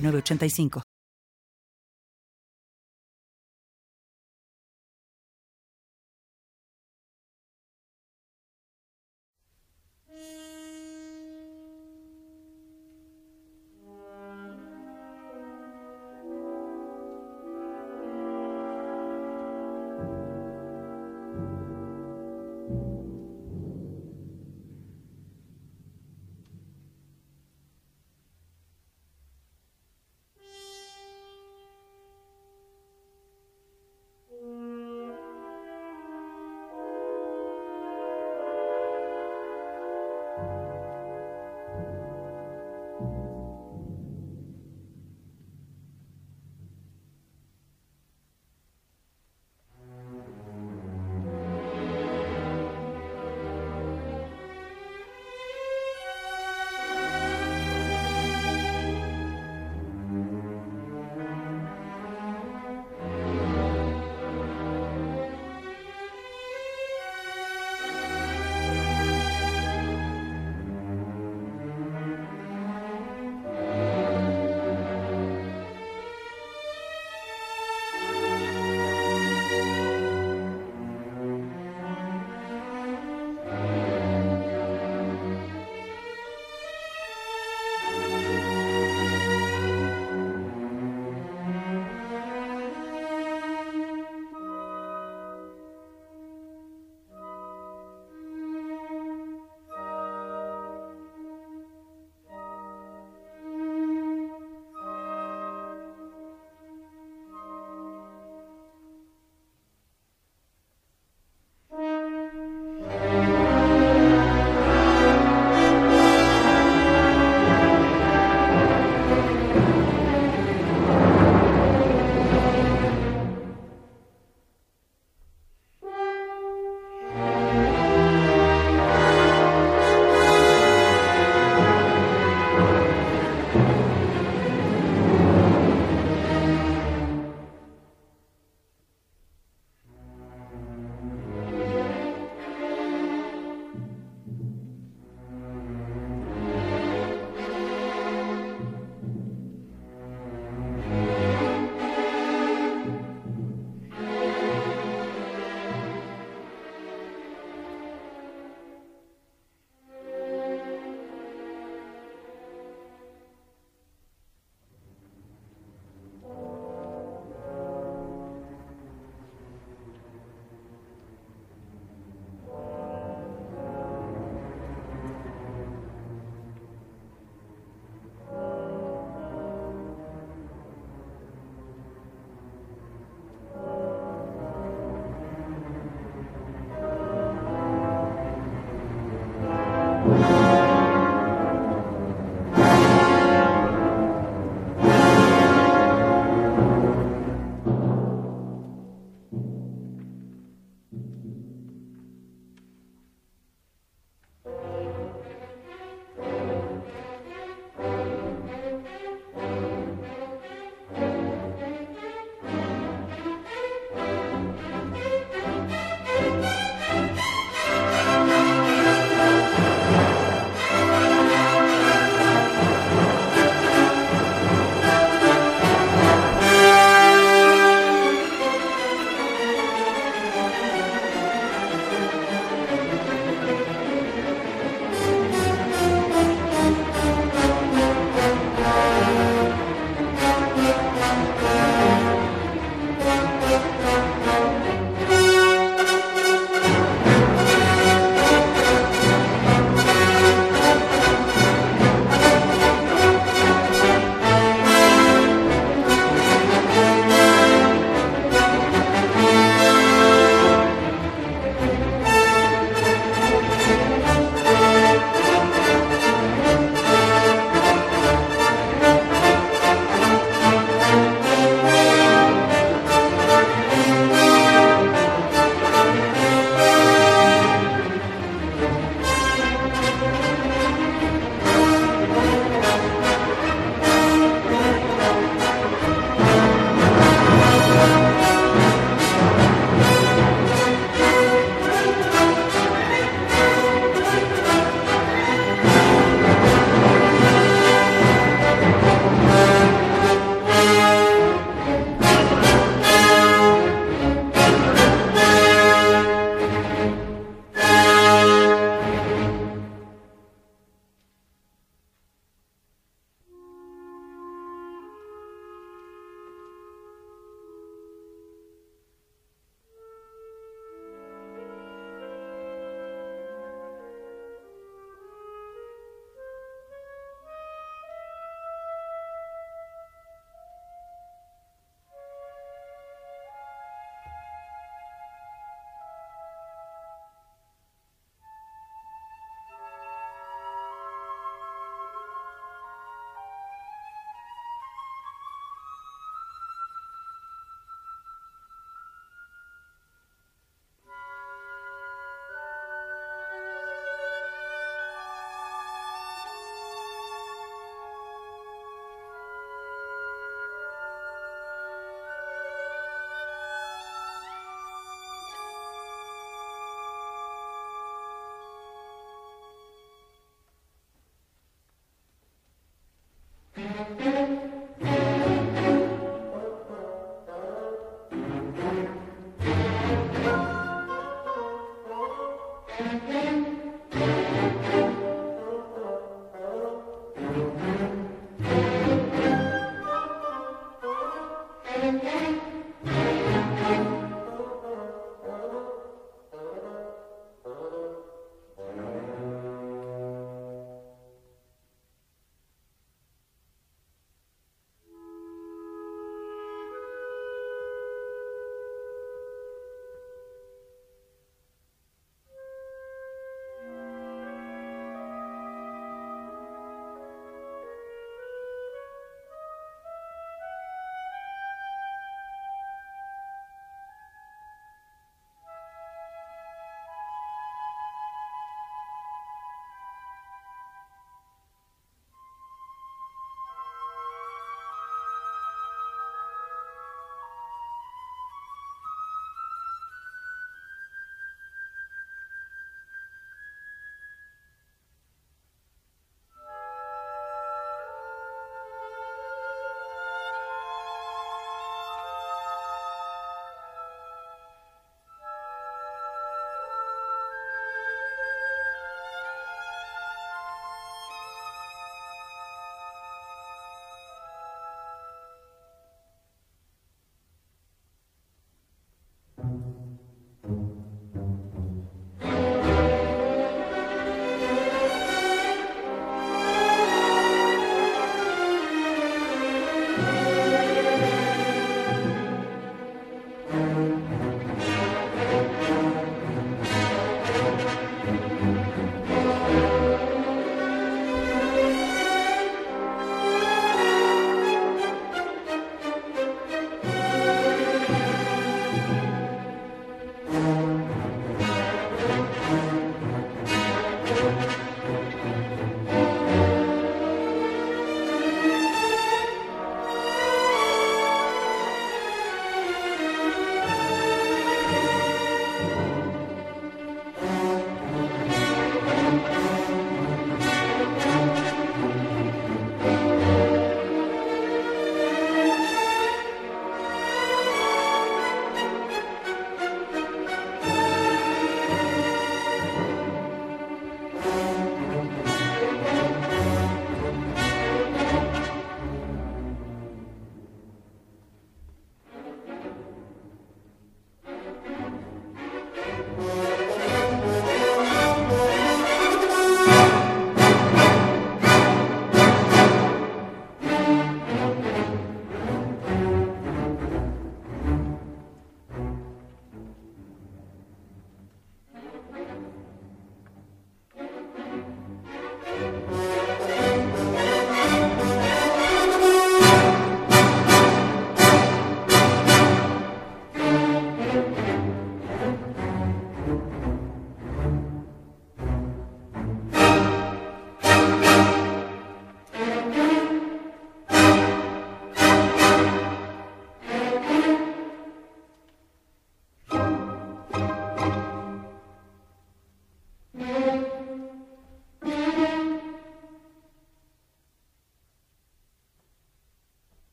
985.